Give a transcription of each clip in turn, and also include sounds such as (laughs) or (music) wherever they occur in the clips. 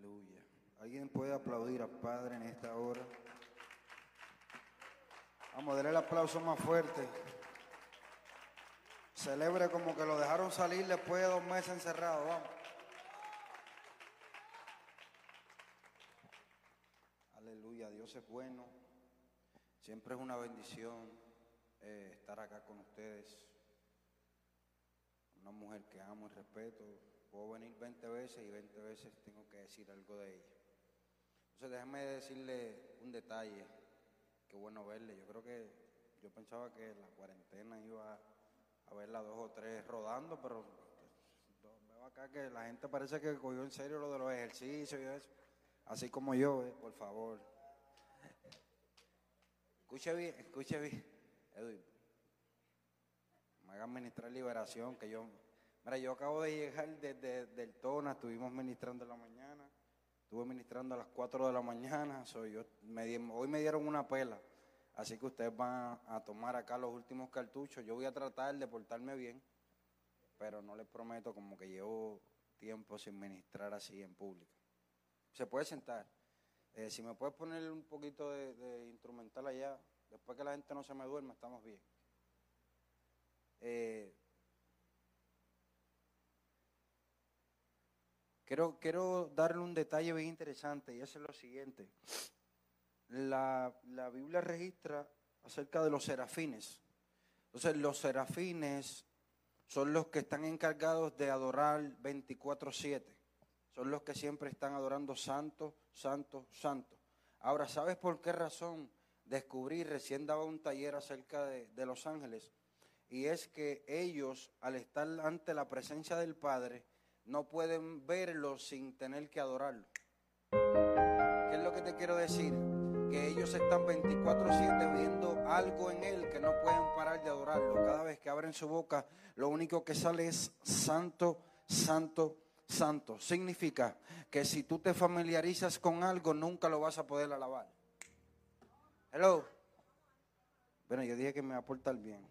Aleluya. ¿Alguien puede aplaudir al Padre en esta hora? Vamos, darle el aplauso más fuerte. Celebre como que lo dejaron salir después de dos meses encerrado. Vamos. Aleluya, Dios es bueno. Siempre es una bendición eh, estar acá con ustedes. Una mujer que amo y respeto. Puedo venir 20 veces y 20 veces tengo que decir algo de ella. Entonces déjenme decirle un detalle. Qué bueno verle. Yo creo que yo pensaba que la cuarentena iba a verla dos o tres rodando, pero veo acá que la gente parece que cogió en serio lo de los ejercicios y eso. Así como yo, eh, por favor. Escuche bien, escuche bien. Edwin, me hagan ministrar liberación, que yo... Mira, yo acabo de llegar desde del Tona, estuvimos ministrando en la mañana, estuve ministrando a las 4 de la mañana, soy yo, hoy me dieron una pela, así que ustedes van a tomar acá los últimos cartuchos. Yo voy a tratar de portarme bien, pero no les prometo como que llevo tiempo sin ministrar así en público. Se puede sentar. Eh, si me puedes poner un poquito de, instrumental allá, después que la gente no se me duerma, estamos bien. Eh, quiero, darle un detalle bien interesante y es lo siguiente. La, Biblia registra acerca de los serafines. Entonces, los serafines son los que están encargados de adorar 24-7 son los que siempre están adorando santo, santo, santo. Ahora, ¿sabes por qué razón descubrí? Recién daba un taller acerca de los ángeles. Y es que ellos, al estar ante la presencia del Padre, no pueden verlo sin tener que adorarlo. ¿Qué es lo que te quiero decir? Que ellos están 24/7 viendo algo en Él que no pueden parar de adorarlo. Cada vez que abren su boca, lo único que sale es santo, santo, santo. Significa que si tú te familiarizas con algo, nunca lo vas a poder alabar. Hello. Bueno, yo dije que me va a portar bien.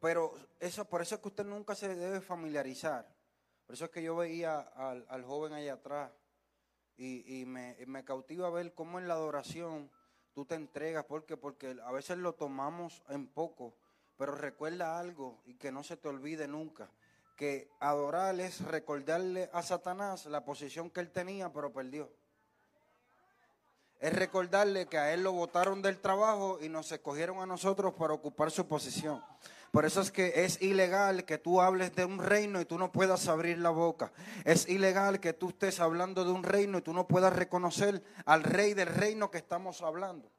Pero eso, por eso es que usted nunca se debe familiarizar. Por eso es que yo veía al, joven allá atrás y, me, cautiva ver cómo en la adoración tú te entregas. ¿Por Porque a veces lo tomamos en poco. Pero recuerda algo y que no se te olvide nunca que adorar es recordarle a Satanás la posición que él tenía, pero perdió. Es recordarle que a él lo votaron del trabajo y nos escogieron a nosotros para ocupar su posición. Por eso es que es ilegal que tú hables de un reino y tú no puedas abrir la boca. Es ilegal que tú estés hablando de un reino y tú no puedas reconocer al rey del reino que estamos hablando.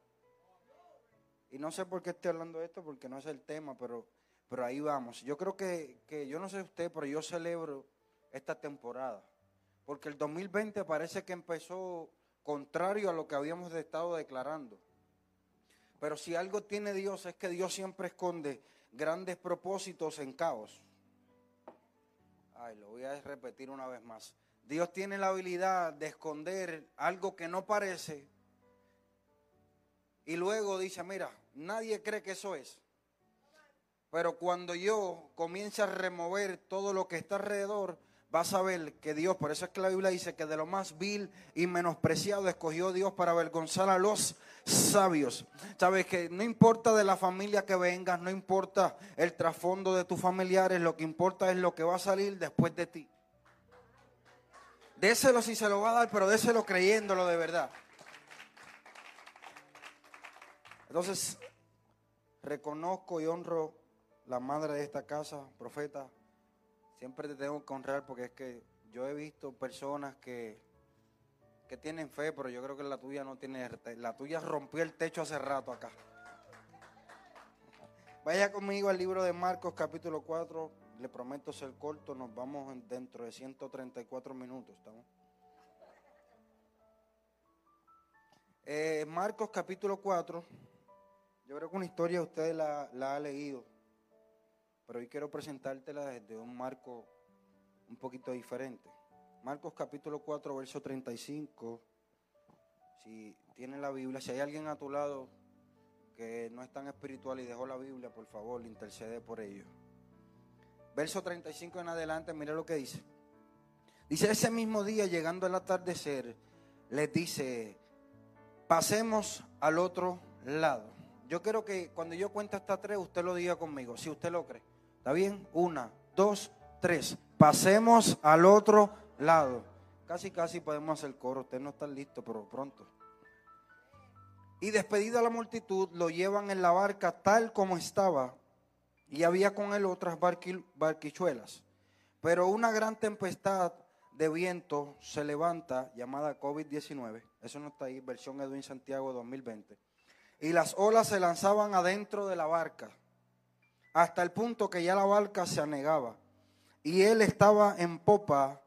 Y no sé por qué estoy hablando de esto, porque no es el tema, pero pero ahí vamos. Yo creo que, yo no sé usted, pero yo celebro esta temporada. Porque el 2020 parece que empezó contrario a lo que habíamos estado declarando. Pero si algo tiene Dios es que Dios siempre esconde grandes propósitos en caos. Ay, lo voy a repetir una vez más. Dios tiene la habilidad de esconder algo que no parece y luego dice, mira, nadie cree que eso es. Pero cuando yo comience a remover todo lo que está alrededor, vas a ver que Dios, por eso es que la Biblia dice que de lo más vil y menospreciado escogió Dios para avergonzar a los sabios. Sabes que no importa de la familia que vengas, no importa el trasfondo de tus familiares, lo que importa es lo que va a salir después de ti. Déselo si se lo va a dar, pero déselo creyéndolo de verdad. Entonces, reconozco y honro la madre de esta casa, profeta, siempre te tengo que honrar porque es que yo he visto personas que, que tienen fe, pero yo creo que la tuya no tiene, la tuya rompió el techo hace rato acá. Vaya conmigo al libro de Marcos capítulo 4, le prometo ser corto, nos vamos dentro de 134 minutos, ¿estamos? Eh, Marcos capítulo 4, yo creo que una historia usted la, la ha leído pero hoy quiero presentártela desde un marco un poquito diferente. Marcos capítulo 4, verso 35. Si tiene la Biblia, si hay alguien a tu lado que no es tan espiritual y dejó la Biblia, por favor, intercede por ello. Verso 35 en adelante, mire lo que dice. Dice, ese mismo día, llegando al atardecer, les dice, pasemos al otro lado. Yo quiero que cuando yo cuente hasta tres, usted lo diga conmigo, si usted lo cree. ¿Está bien? Una, dos, tres. Pasemos al otro lado. Casi, casi podemos hacer coro. Usted no está listo, pero pronto. Y despedida la multitud, lo llevan en la barca tal como estaba. Y había con él otras barquichuelas. Pero una gran tempestad de viento se levanta, llamada COVID-19. Eso no está ahí, versión Edwin Santiago 2020. Y las olas se lanzaban adentro de la barca, hasta el punto que ya la barca se anegaba. Y él estaba en popa,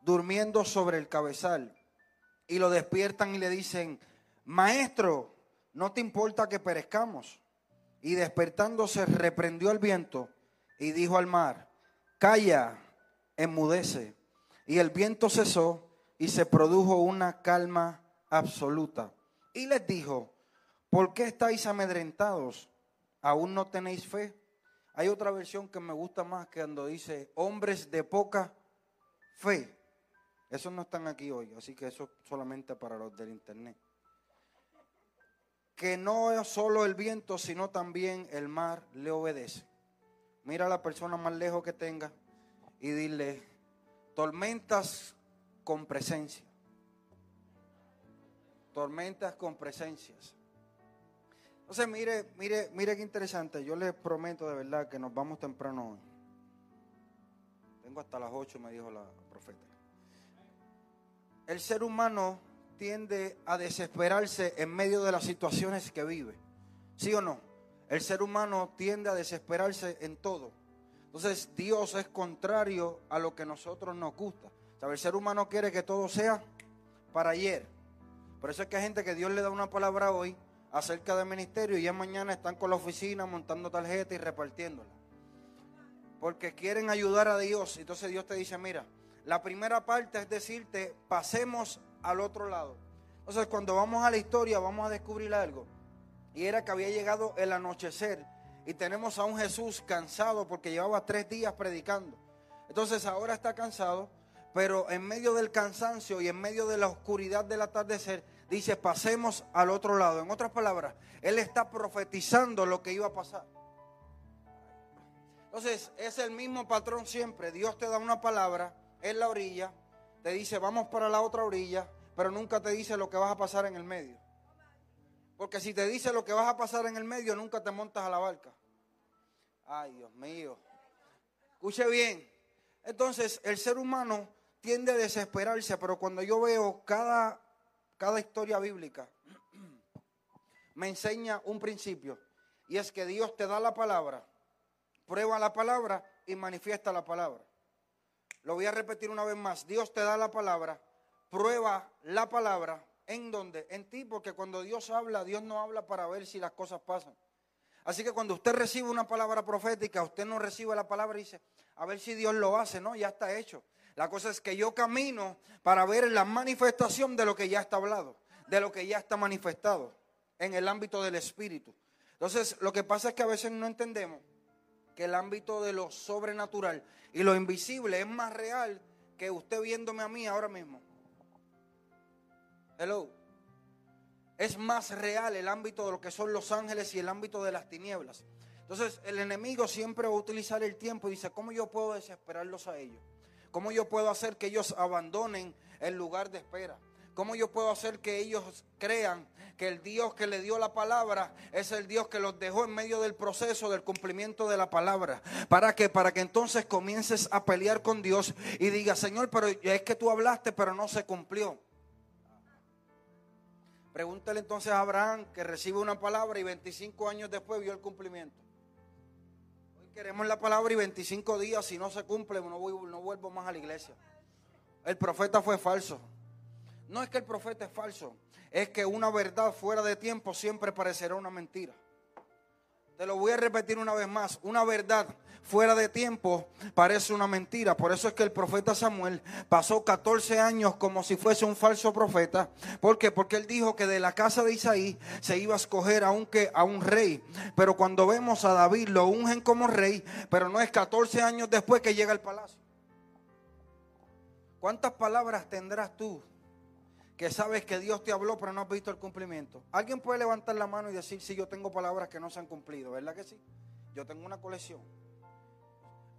durmiendo sobre el cabezal. Y lo despiertan y le dicen, maestro, ¿no te importa que perezcamos? Y despertándose reprendió al viento y dijo al mar, calla, enmudece. Y el viento cesó y se produjo una calma absoluta. Y les dijo, ¿por qué estáis amedrentados? ¿Aún no tenéis fe? Hay otra versión que me gusta más que cuando dice, hombres de poca fe. Esos no están aquí hoy, así que eso solamente para los del internet. Que no es solo el viento, sino también el mar le obedece. Mira a la persona más lejos que tenga y dile, tormentas con presencia. Tormentas con presencias. Entonces, mire, mire, mire qué interesante. Yo les prometo de verdad que nos vamos temprano hoy. Tengo hasta las 8, me dijo la profeta. El ser humano tiende a desesperarse en medio de las situaciones que vive. ¿Sí o no? El ser humano tiende a desesperarse en todo. Entonces Dios es contrario a lo que nosotros nos gusta. El ser humano quiere que todo sea para ayer. Por eso es que hay gente que Dios le da una palabra hoy acerca del ministerio y ya mañana están con la oficina montando tarjetas y repartiéndola. Porque quieren ayudar a Dios. Entonces Dios te dice, mira, la primera parte es decirte, pasemos al otro lado. Entonces cuando vamos a la historia vamos a descubrir algo. Y era que había llegado el anochecer y tenemos a un Jesús cansado porque llevaba tres días predicando. Entonces ahora está cansado, pero en medio del cansancio y en medio de la oscuridad del atardecer, dice, pasemos al otro lado. En otras palabras, Él está profetizando lo que iba a pasar. Entonces, es el mismo patrón siempre. Dios te da una palabra en la orilla, te dice, vamos para la otra orilla, pero nunca te dice lo que vas a pasar en el medio. Porque si te dice lo que vas a pasar en el medio, nunca te montas a la barca. Ay, Dios mío. Escuche bien. Entonces, el ser humano tiende a desesperarse, pero cuando yo veo cada, cada historia bíblica, me enseña un principio. Y es que Dios te da la palabra, prueba la palabra y manifiesta la palabra. Lo voy a repetir una vez más. Dios te da la palabra, prueba la palabra ¿En dónde? En ti, porque cuando Dios habla, Dios no habla para ver si las cosas pasan. Así que cuando usted recibe una palabra profética, usted no recibe la palabra y dice, a ver si Dios lo hace, no, ya está hecho. La cosa es que yo camino para ver la manifestación de lo que ya está hablado, de lo que ya está manifestado en el ámbito del espíritu. Entonces, lo que pasa es que a veces no entendemos que el ámbito de lo sobrenatural y lo invisible es más real que usted viéndome a mí ahora mismo. Hello. Es más real el ámbito de lo que son los ángeles y el ámbito de las tinieblas. Entonces el enemigo siempre va a utilizar el tiempo y dice, ¿cómo yo puedo desesperarlos a ellos? ¿Cómo yo puedo hacer que ellos abandonen el lugar de espera? ¿Cómo yo puedo hacer que ellos crean que el Dios que le dio la palabra es el Dios que los dejó en medio del proceso del cumplimiento de la palabra? ¿Para qué? Para que entonces comiences a pelear con Dios y digas, Señor, pero es que tú hablaste, pero no se cumplió. Pregúntale entonces a Abraham que recibe una palabra y 25 años después vio el cumplimiento. Queremos la palabra y 25 días, si no se cumple, no, no vuelvo más a la iglesia. El profeta fue falso. No es que el profeta es falso, es que una verdad fuera de tiempo siempre parecerá una mentira. Te lo voy a repetir una vez más. Una verdad fuera de tiempo parece una mentira. Por eso es que el profeta Samuel pasó 14 años como si fuese un falso profeta. ¿Por qué? Porque él dijo que de la casa de Isaí se iba a escoger aunque a un rey. Pero cuando vemos a David lo ungen como rey, pero no es 14 años después que llega al palacio. ¿Cuántas palabras tendrás tú que sabes que Dios te habló pero no has visto el cumplimiento? ¿Alguien puede levantar la mano y decir, si yo tengo palabras que no se han cumplido? ¿Verdad que sí? Yo tengo una colección.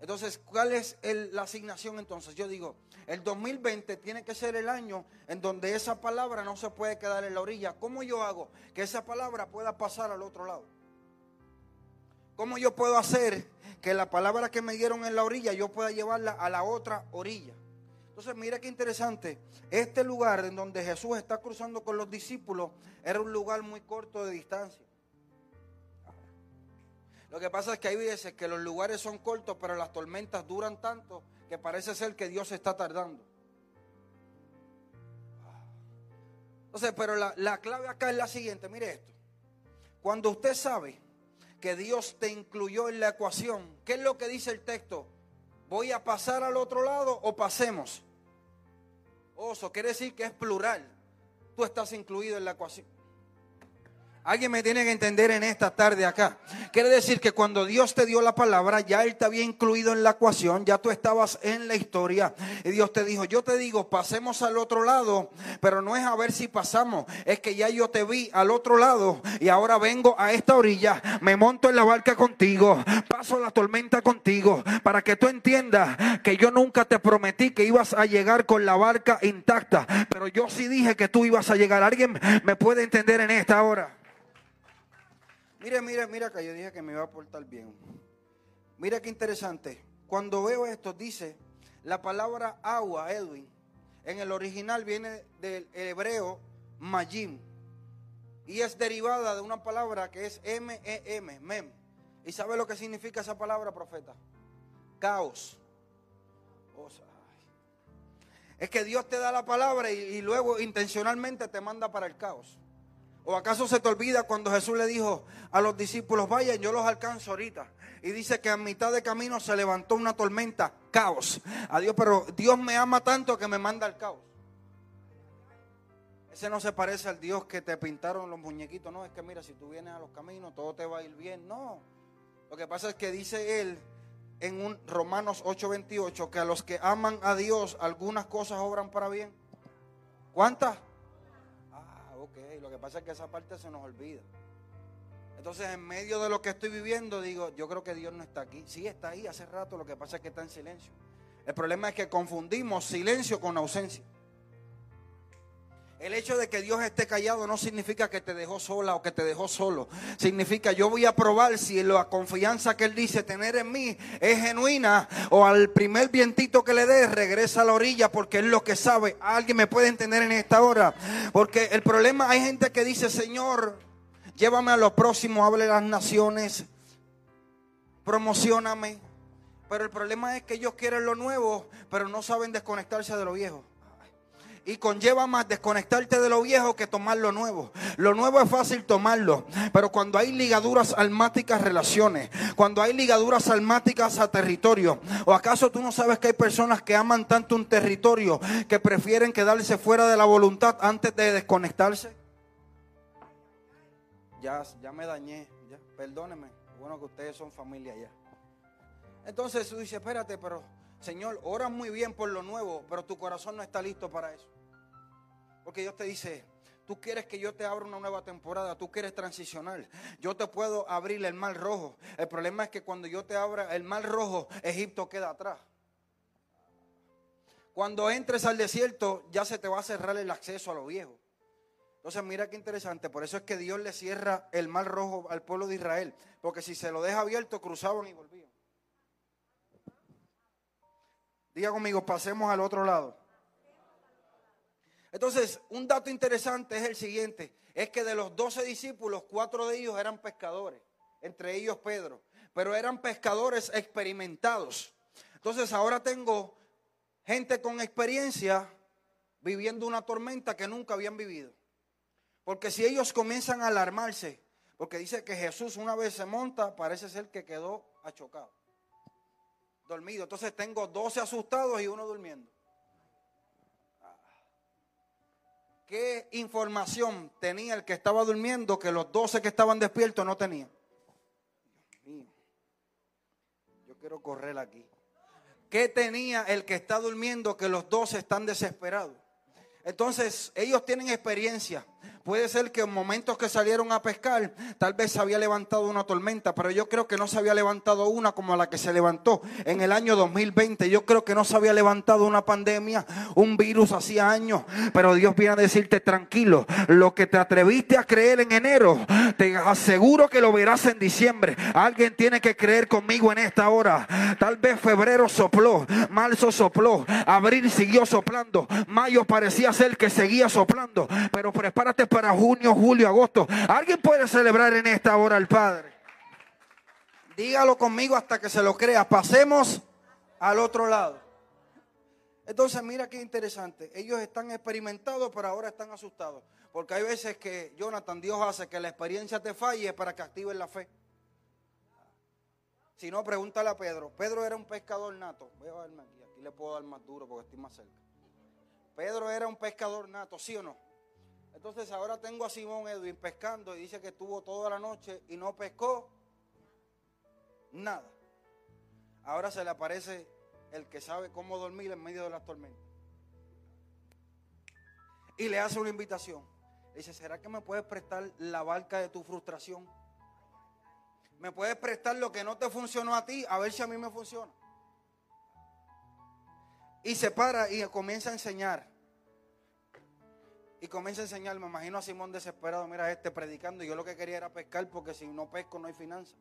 Entonces, ¿cuál es la asignación entonces? Yo digo, el 2020 tiene que ser el año en donde esa palabra no se puede quedar en la orilla. ¿Cómo yo hago que esa palabra pueda pasar al otro lado? ¿Cómo yo puedo hacer que la palabra que me dieron en la orilla yo pueda llevarla a la otra orilla? Entonces, mira qué interesante. Este lugar en donde Jesús está cruzando con los discípulos era un lugar muy corto de distancia. Lo que pasa es que hay veces que los lugares son cortos, pero las tormentas duran tanto que parece ser que Dios está tardando. Entonces, pero la, la clave acá es la siguiente, mire esto. Cuando usted sabe que Dios te incluyó en la ecuación, ¿qué es lo que dice el texto? ¿Voy a pasar al otro lado o pasemos? Oso, quiere decir que es plural. Tú estás incluido en la ecuación. Alguien me tiene que entender en esta tarde acá. Quiere decir que cuando Dios te dio la palabra, ya Él te había incluido en la ecuación, ya tú estabas en la historia. Y Dios te dijo, yo te digo, pasemos al otro lado, pero no es a ver si pasamos, es que ya yo te vi al otro lado y ahora vengo a esta orilla, me monto en la barca contigo, paso la tormenta contigo, para que tú entiendas que yo nunca te prometí que ibas a llegar con la barca intacta, pero yo sí dije que tú ibas a llegar. ¿Alguien me puede entender en esta hora? Mira, mira, mira que yo dije que me iba a portar bien. Mira qué interesante. Cuando veo esto, dice la palabra agua, Edwin. En el original viene del hebreo majim. Y es derivada de una palabra que es M-E-M, mem. ¿Y sabe lo que significa esa palabra, profeta? Caos. es que Dios te da la palabra y luego intencionalmente te manda para el caos. ¿O acaso se te olvida cuando Jesús le dijo a los discípulos, vayan, yo los alcanzo ahorita? Y dice que a mitad de camino se levantó una tormenta, caos. Adiós, pero Dios me ama tanto que me manda al caos. Ese no se parece al Dios que te pintaron los muñequitos. No, es que mira, si tú vienes a los caminos, todo te va a ir bien. No. Lo que pasa es que dice él en un Romanos 8:28 que a los que aman a Dios algunas cosas obran para bien. ¿Cuántas? Lo que pasa es que esa parte se nos olvida. Entonces, en medio de lo que estoy viviendo, digo, yo creo que Dios no está aquí. Sí, está ahí hace rato, lo que pasa es que está en silencio. El problema es que confundimos silencio con ausencia. El hecho de que Dios esté callado no significa que te dejó sola o que te dejó solo. Significa yo voy a probar si la confianza que Él dice tener en mí es genuina o al primer vientito que le dé regresa a la orilla porque es lo que sabe. Alguien me puede entender en esta hora. Porque el problema hay gente que dice, Señor, llévame a lo próximo, hable las naciones, promocioname. Pero el problema es que ellos quieren lo nuevo, pero no saben desconectarse de lo viejo y conlleva más desconectarte de lo viejo que tomar lo nuevo. Lo nuevo es fácil tomarlo, pero cuando hay ligaduras almáticas relaciones, cuando hay ligaduras almáticas a territorio, o acaso tú no sabes que hay personas que aman tanto un territorio que prefieren quedarse fuera de la voluntad antes de desconectarse? Ya, ya me dañé, perdóneme, bueno que ustedes son familia ya. Entonces tú dices, espérate, pero Señor, oras muy bien por lo nuevo, pero tu corazón no está listo para eso. Porque Dios te dice, tú quieres que yo te abra una nueva temporada, tú quieres transicionar. Yo te puedo abrir el mar rojo. El problema es que cuando yo te abra el mar rojo, Egipto queda atrás. Cuando entres al desierto, ya se te va a cerrar el acceso a lo viejo. Entonces, mira qué interesante. Por eso es que Dios le cierra el mar rojo al pueblo de Israel. Porque si se lo deja abierto, cruzaban y volvían. Diga conmigo, pasemos al otro lado. Entonces, un dato interesante es el siguiente, es que de los doce discípulos, cuatro de ellos eran pescadores, entre ellos Pedro, pero eran pescadores experimentados. Entonces, ahora tengo gente con experiencia viviendo una tormenta que nunca habían vivido. Porque si ellos comienzan a alarmarse, porque dice que Jesús una vez se monta, parece ser que quedó achocado dormido. Entonces tengo 12 asustados y uno durmiendo. ¿Qué información tenía el que estaba durmiendo que los 12 que estaban despiertos no tenían? Dios mío. Yo quiero correr aquí. ¿Qué tenía el que está durmiendo que los dos están desesperados? Entonces, ellos tienen experiencia. Puede ser que en momentos que salieron a pescar, tal vez se había levantado una tormenta, pero yo creo que no se había levantado una como la que se levantó en el año 2020. Yo creo que no se había levantado una pandemia, un virus hacía años, pero Dios viene a decirte tranquilo, lo que te atreviste a creer en enero, te aseguro que lo verás en diciembre. Alguien tiene que creer conmigo en esta hora. Tal vez febrero sopló, marzo sopló, abril siguió soplando, mayo parecía ser que seguía soplando, pero prepárate para junio, julio, agosto. ¿Alguien puede celebrar en esta hora al Padre? Dígalo conmigo hasta que se lo crea. Pasemos al otro lado. Entonces, mira qué interesante. Ellos están experimentados, pero ahora están asustados. Porque hay veces que, Jonathan, Dios hace que la experiencia te falle para que actives la fe. Si no, pregúntale a Pedro. Pedro era un pescador nato. Voy a verme aquí. Aquí le puedo dar más duro porque estoy más cerca. Pedro era un pescador nato, ¿sí o no? Entonces ahora tengo a Simón Edwin pescando y dice que estuvo toda la noche y no pescó nada. Ahora se le aparece el que sabe cómo dormir en medio de las tormentas. Y le hace una invitación. dice, ¿será que me puedes prestar la barca de tu frustración? ¿Me puedes prestar lo que no te funcionó a ti? A ver si a mí me funciona. Y se para y comienza a enseñar. Y comienza a enseñar, me imagino a Simón desesperado, mira este predicando. Y yo lo que quería era pescar porque si no pesco no hay finanzas.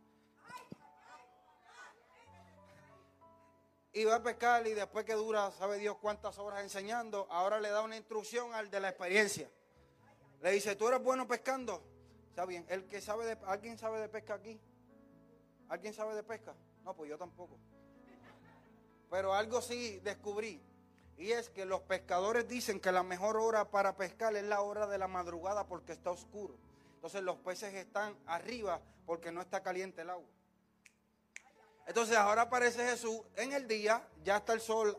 Y va a pescar y después que dura, sabe Dios cuántas horas enseñando, ahora le da una instrucción al de la experiencia. Le dice, ¿tú eres bueno pescando? Está bien, el que sabe de, ¿alguien sabe de pesca aquí? ¿Alguien sabe de pesca? No, pues yo tampoco. Pero algo sí descubrí. Y es que los pescadores dicen que la mejor hora para pescar es la hora de la madrugada porque está oscuro. Entonces los peces están arriba porque no está caliente el agua. Entonces ahora aparece Jesús en el día, ya está el sol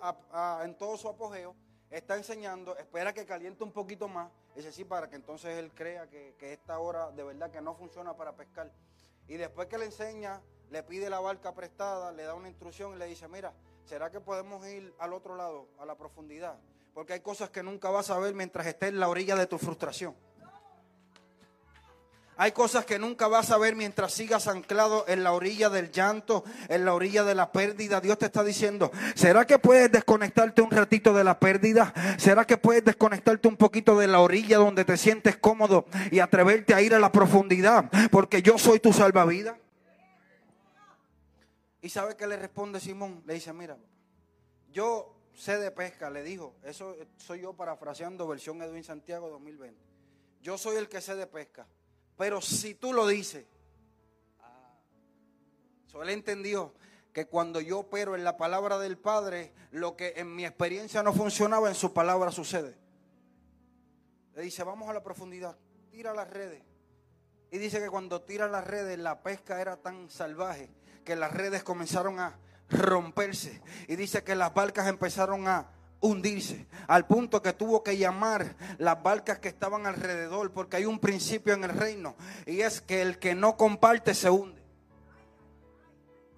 en todo su apogeo, está enseñando, espera que caliente un poquito más, ese sí, para que entonces él crea que, que esta hora de verdad que no funciona para pescar. Y después que le enseña, le pide la barca prestada, le da una instrucción y le dice, mira, ¿Será que podemos ir al otro lado, a la profundidad? Porque hay cosas que nunca vas a ver mientras estés en la orilla de tu frustración. Hay cosas que nunca vas a ver mientras sigas anclado en la orilla del llanto, en la orilla de la pérdida. Dios te está diciendo, ¿será que puedes desconectarte un ratito de la pérdida? ¿Será que puedes desconectarte un poquito de la orilla donde te sientes cómodo y atreverte a ir a la profundidad? Porque yo soy tu salvavidas. ¿Y sabe qué le responde Simón? Le dice, mira, yo sé de pesca, le dijo, eso soy yo parafraseando versión Edwin Santiago 2020. Yo soy el que sé de pesca, pero si tú lo dices, ah, él entendió que cuando yo opero en la palabra del Padre, lo que en mi experiencia no funcionaba, en su palabra sucede. Le dice, vamos a la profundidad, tira las redes. Y dice que cuando tira las redes, la pesca era tan salvaje que las redes comenzaron a romperse. Y dice que las barcas empezaron a hundirse, al punto que tuvo que llamar las barcas que estaban alrededor, porque hay un principio en el reino, y es que el que no comparte se hunde.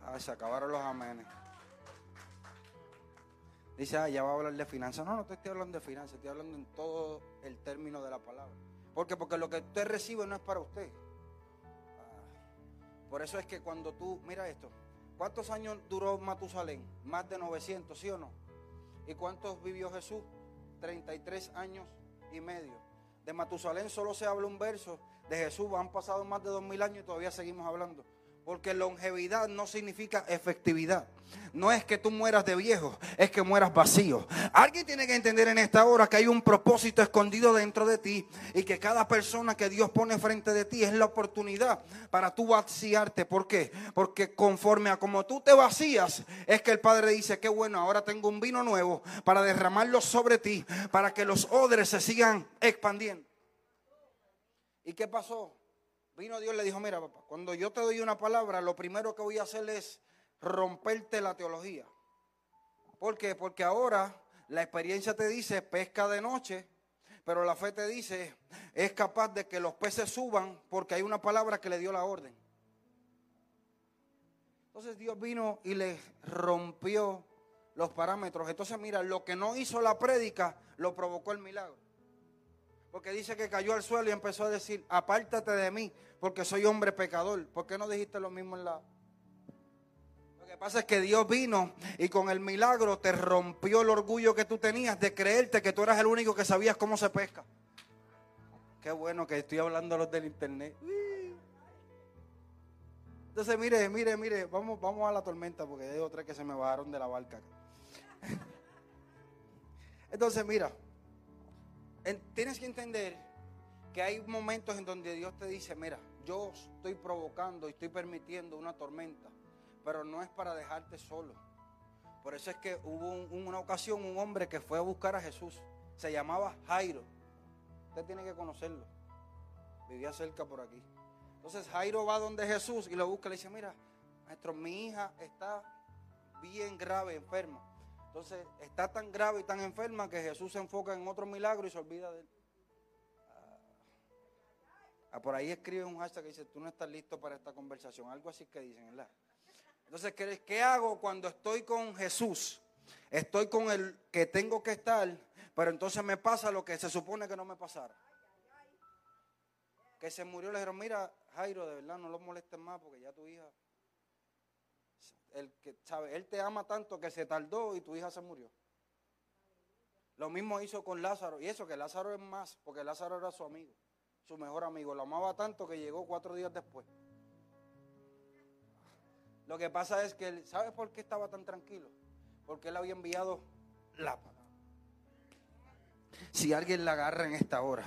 Ay, se acabaron los amenes. Dice, ah, ya va a hablar de finanzas. No, no te estoy hablando de finanzas, estoy hablando en todo el término de la palabra. ¿Por qué? Porque lo que usted recibe no es para usted. Por eso es que cuando tú, mira esto, ¿cuántos años duró Matusalén? Más de 900, ¿sí o no? ¿Y cuántos vivió Jesús? 33 años y medio. De Matusalén solo se habla un verso, de Jesús han pasado más de 2000 años y todavía seguimos hablando. Porque longevidad no significa efectividad. No es que tú mueras de viejo, es que mueras vacío. Alguien tiene que entender en esta hora que hay un propósito escondido dentro de ti y que cada persona que Dios pone frente de ti es la oportunidad para tú vaciarte. ¿Por qué? Porque conforme a como tú te vacías, es que el Padre dice, qué bueno, ahora tengo un vino nuevo para derramarlo sobre ti, para que los odres se sigan expandiendo. ¿Y qué pasó? Vino Dios y le dijo, mira papá, cuando yo te doy una palabra, lo primero que voy a hacer es romperte la teología. ¿Por qué? Porque ahora la experiencia te dice pesca de noche, pero la fe te dice es capaz de que los peces suban porque hay una palabra que le dio la orden. Entonces Dios vino y le rompió los parámetros. Entonces, mira, lo que no hizo la prédica lo provocó el milagro. Porque dice que cayó al suelo y empezó a decir, apártate de mí, porque soy hombre pecador. ¿Por qué no dijiste lo mismo en la... Lo que pasa es que Dios vino y con el milagro te rompió el orgullo que tú tenías de creerte que tú eras el único que sabías cómo se pesca. Qué bueno que estoy hablando a los del internet. Entonces, mire, mire, mire, vamos, vamos a la tormenta porque hay otras que se me bajaron de la barca. (laughs) Entonces, mira, tienes que entender que hay momentos en donde Dios te dice, mira, yo estoy provocando y estoy permitiendo una tormenta, pero no es para dejarte solo. Por eso es que hubo una ocasión un hombre que fue a buscar a Jesús. Se llamaba Jairo. Usted tiene que conocerlo. Vivía cerca por aquí. Entonces Jairo va donde Jesús y lo busca le dice, mira, maestro, mi hija está bien grave, enferma. Entonces está tan grave y tan enferma que Jesús se enfoca en otro milagro y se olvida de él. Ah, por ahí escribe un hashtag que dice, tú no estás listo para esta conversación. Algo así que dicen, ¿verdad? Entonces, ¿qué, ¿qué hago cuando estoy con Jesús? Estoy con el que tengo que estar, pero entonces me pasa lo que se supone que no me pasara. Que se murió, le dijeron, mira, Jairo, de verdad, no lo molestes más porque ya tu hija el que, ¿sabe? Él te ama tanto que se tardó y tu hija se murió. Lo mismo hizo con Lázaro. Y eso que Lázaro es más, porque Lázaro era su amigo, su mejor amigo. Lo amaba tanto que llegó cuatro días después. Lo que pasa es que, él, ¿sabes por qué estaba tan tranquilo? Porque él había enviado la si alguien la agarra en esta hora.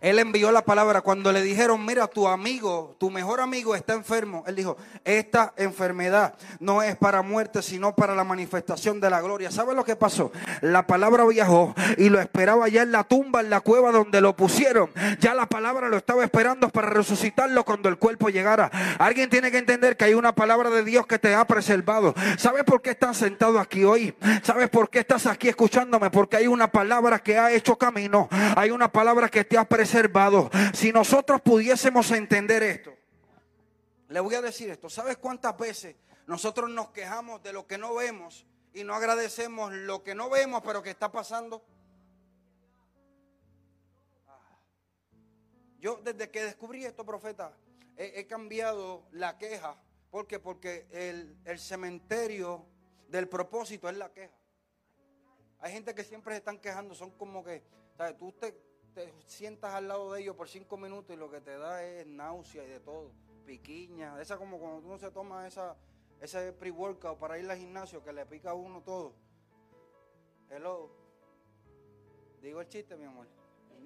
Él envió la palabra cuando le dijeron, mira, tu amigo, tu mejor amigo está enfermo. Él dijo, esta enfermedad no es para muerte, sino para la manifestación de la gloria. ¿Sabe lo que pasó? La palabra viajó y lo esperaba ya en la tumba, en la cueva donde lo pusieron. Ya la palabra lo estaba esperando para resucitarlo cuando el cuerpo llegara. Alguien tiene que entender que hay una palabra de Dios que te ha preservado. ¿Sabes por qué estás sentado aquí hoy? ¿Sabes por qué estás aquí escuchándome? Porque hay una palabra que ha hecho camino, hay una palabra que te ha preservado. Si nosotros pudiésemos entender esto, le voy a decir esto, ¿sabes cuántas veces nosotros nos quejamos de lo que no vemos y no agradecemos lo que no vemos pero que está pasando? Yo desde que descubrí esto, profeta, he, cambiado la queja. ¿Por qué? Porque el, el cementerio del propósito es la queja. Hay gente que siempre se están quejando, son como que, ¿sabes? Tú te, sientas al lado de ellos por cinco minutos y lo que te da es náusea y de todo, piquiña, esa como cuando uno se toma esa, ese pre-workout para ir al gimnasio que le pica a uno todo. Hello. Digo el chiste, mi amor.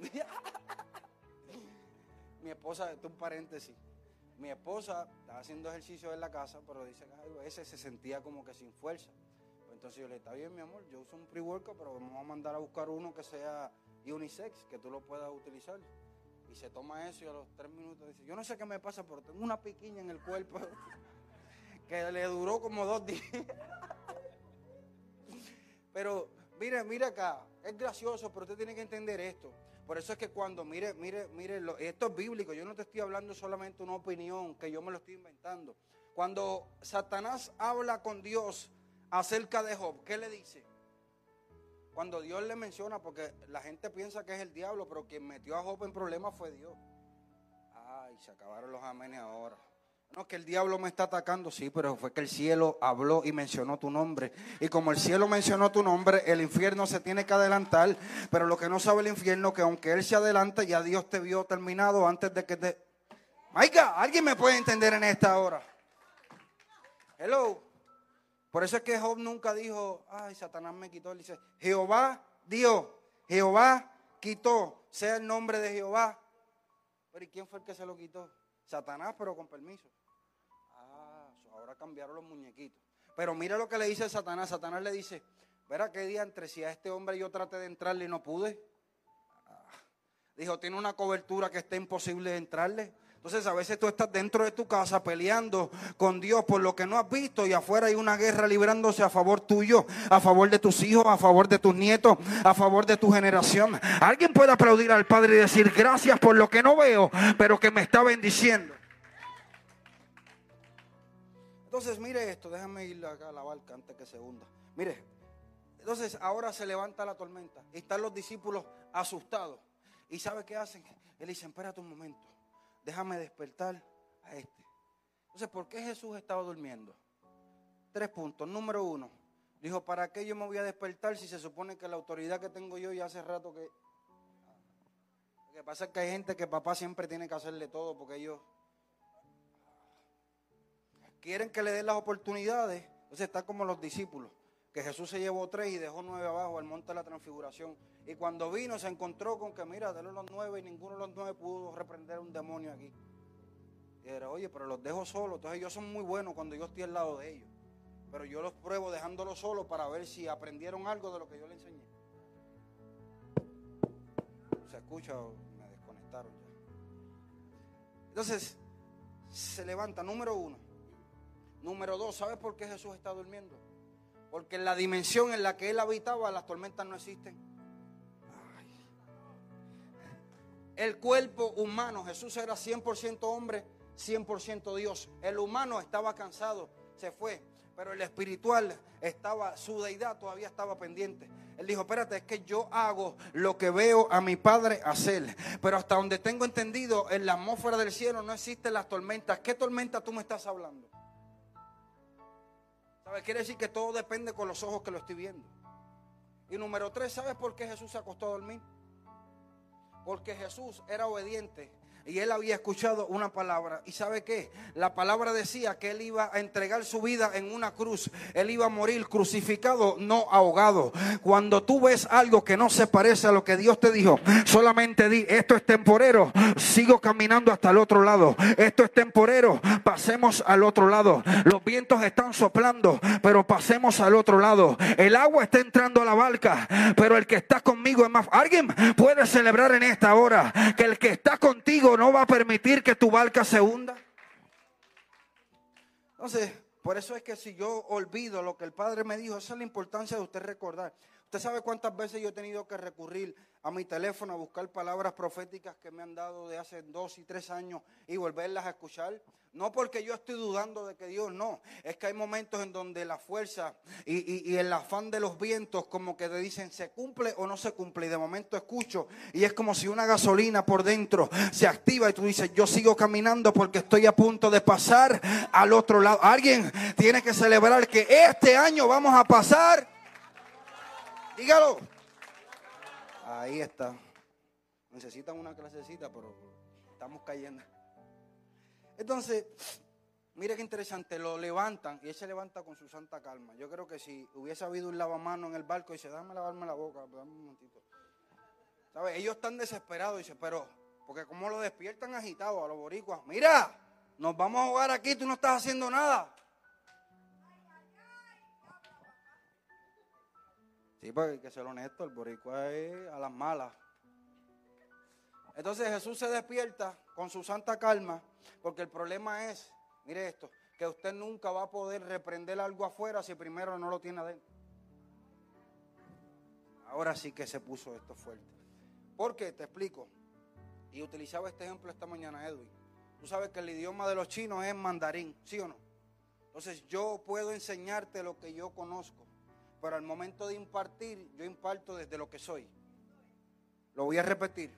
(laughs) mi esposa, esto es un paréntesis. Mi esposa estaba haciendo ejercicio en la casa, pero dice que veces se sentía como que sin fuerza. Entonces yo le está bien, mi amor, yo uso un pre-workout, pero vamos a mandar a buscar uno que sea unisex, que tú lo puedas utilizar. Y se toma eso y a los tres minutos dice, yo no sé qué me pasa, pero tengo una piquiña en el cuerpo (laughs) que le duró como dos días. (laughs) pero mire, mire acá, es gracioso, pero usted tiene que entender esto. Por eso es que cuando, mire, mire, mire, esto es bíblico, yo no te estoy hablando solamente una opinión que yo me lo estoy inventando. Cuando Satanás habla con Dios, acerca de Job, ¿qué le dice? Cuando Dios le menciona, porque la gente piensa que es el diablo, pero quien metió a Job en problemas fue Dios. Ay, se acabaron los amenes ahora. No, que el diablo me está atacando, sí, pero fue que el cielo habló y mencionó tu nombre. Y como el cielo mencionó tu nombre, el infierno se tiene que adelantar. Pero lo que no sabe el infierno, que aunque él se adelanta, ya Dios te vio terminado antes de que te... Maica, ¿alguien me puede entender en esta hora? Hello. Por eso es que Job nunca dijo, ay, Satanás me quitó. Él dice, Jehová dio, Jehová quitó, sea el nombre de Jehová. Pero ¿y quién fue el que se lo quitó? Satanás, pero con permiso. Ah, ahora cambiaron los muñequitos. Pero mira lo que le dice Satanás. Satanás le dice, verá qué día entre si a este hombre yo traté de entrarle y no pude. Ah, dijo, tiene una cobertura que está imposible de entrarle. Entonces a veces tú estás dentro de tu casa peleando con Dios por lo que no has visto y afuera hay una guerra librándose a favor tuyo, a favor de tus hijos, a favor de tus nietos, a favor de tu generación. Alguien puede aplaudir al Padre y decir gracias por lo que no veo, pero que me está bendiciendo. Entonces mire esto, déjame ir acá a la barca antes que se hunda. Mire, Entonces ahora se levanta la tormenta y están los discípulos asustados. ¿Y sabe qué hacen? Él dice, espérate un momento, déjame despertar a este. Entonces, ¿por qué Jesús estaba durmiendo? Tres puntos. Número uno, dijo, ¿para qué yo me voy a despertar si se supone que la autoridad que tengo yo ya hace rato que... Lo que pasa es que hay gente que papá siempre tiene que hacerle todo porque ellos quieren que le den las oportunidades. Entonces está como los discípulos, que Jesús se llevó tres y dejó nueve abajo al monte de la transfiguración. Y cuando vino se encontró con que, mira, de los nueve y ninguno de los nueve pudo reprender un demonio aquí. Y era, oye, pero los dejo solos. Entonces ellos son muy buenos cuando yo estoy al lado de ellos. Pero yo los pruebo dejándolos solos para ver si aprendieron algo de lo que yo les enseñé. ¿Se escucha o me desconectaron ya? Entonces, se levanta, número uno. Número dos, ¿sabes por qué Jesús está durmiendo? Porque en la dimensión en la que él habitaba las tormentas no existen. El cuerpo humano, Jesús era 100% hombre, 100% Dios. El humano estaba cansado, se fue. Pero el espiritual estaba, su deidad todavía estaba pendiente. Él dijo, espérate, es que yo hago lo que veo a mi padre hacer. Pero hasta donde tengo entendido, en la atmósfera del cielo no existen las tormentas. ¿Qué tormenta tú me estás hablando? Quiere decir que todo depende con los ojos que lo estoy viendo. Y número tres, ¿sabes por qué Jesús se acostó a dormir? Porque Jesús era obediente y él había escuchado una palabra. ¿Y sabe qué? La palabra decía que él iba a entregar su vida en una cruz. Él iba a morir crucificado, no ahogado. Cuando tú ves algo que no se parece a lo que Dios te dijo, solamente di, esto es temporero, sigo caminando hasta el otro lado. Esto es temporero, pasemos al otro lado. Los vientos están soplando, pero pasemos al otro lado. El agua está entrando a la barca, pero el que está conmigo es más... ¿Alguien puede celebrar en esta hora que el que está contigo no va a permitir que tu barca se hunda. Entonces, por eso es que si yo olvido lo que el Padre me dijo, esa es la importancia de usted recordar. Usted sabe cuántas veces yo he tenido que recurrir a mi teléfono a buscar palabras proféticas que me han dado de hace dos y tres años y volverlas a escuchar. No porque yo estoy dudando de que Dios no, es que hay momentos en donde la fuerza y, el afán de los vientos como que te dicen se cumple o no se cumple y de momento escucho y es como si una gasolina por dentro se activa y tú dices yo sigo caminando porque estoy a punto de pasar al otro lado. Alguien tiene que celebrar que este año vamos a pasar. Dígalo. Ahí está. Necesitan una clasecita, pero estamos cayendo. Entonces, mire qué interesante, lo levantan y él se levanta con su santa calma. Yo creo que si hubiese habido un lavamano en el barco y dice, dame lavarme la boca, dame un momentito. Ellos están desesperados, dice, pero, porque como lo despiertan agitados a los boricuas, mira, nos vamos a jugar aquí, tú no estás haciendo nada. Sí, porque hay que ser honesto, el boricua es a las malas. Entonces Jesús se despierta con su santa calma, porque el problema es, mire esto, que usted nunca va a poder reprender algo afuera si primero no lo tiene adentro. Ahora sí que se puso esto fuerte. ¿Por qué? Te explico. Y utilizaba este ejemplo esta mañana, Edwin. Tú sabes que el idioma de los chinos es mandarín, ¿sí o no? Entonces yo puedo enseñarte lo que yo conozco, pero al momento de impartir, yo imparto desde lo que soy. Lo voy a repetir.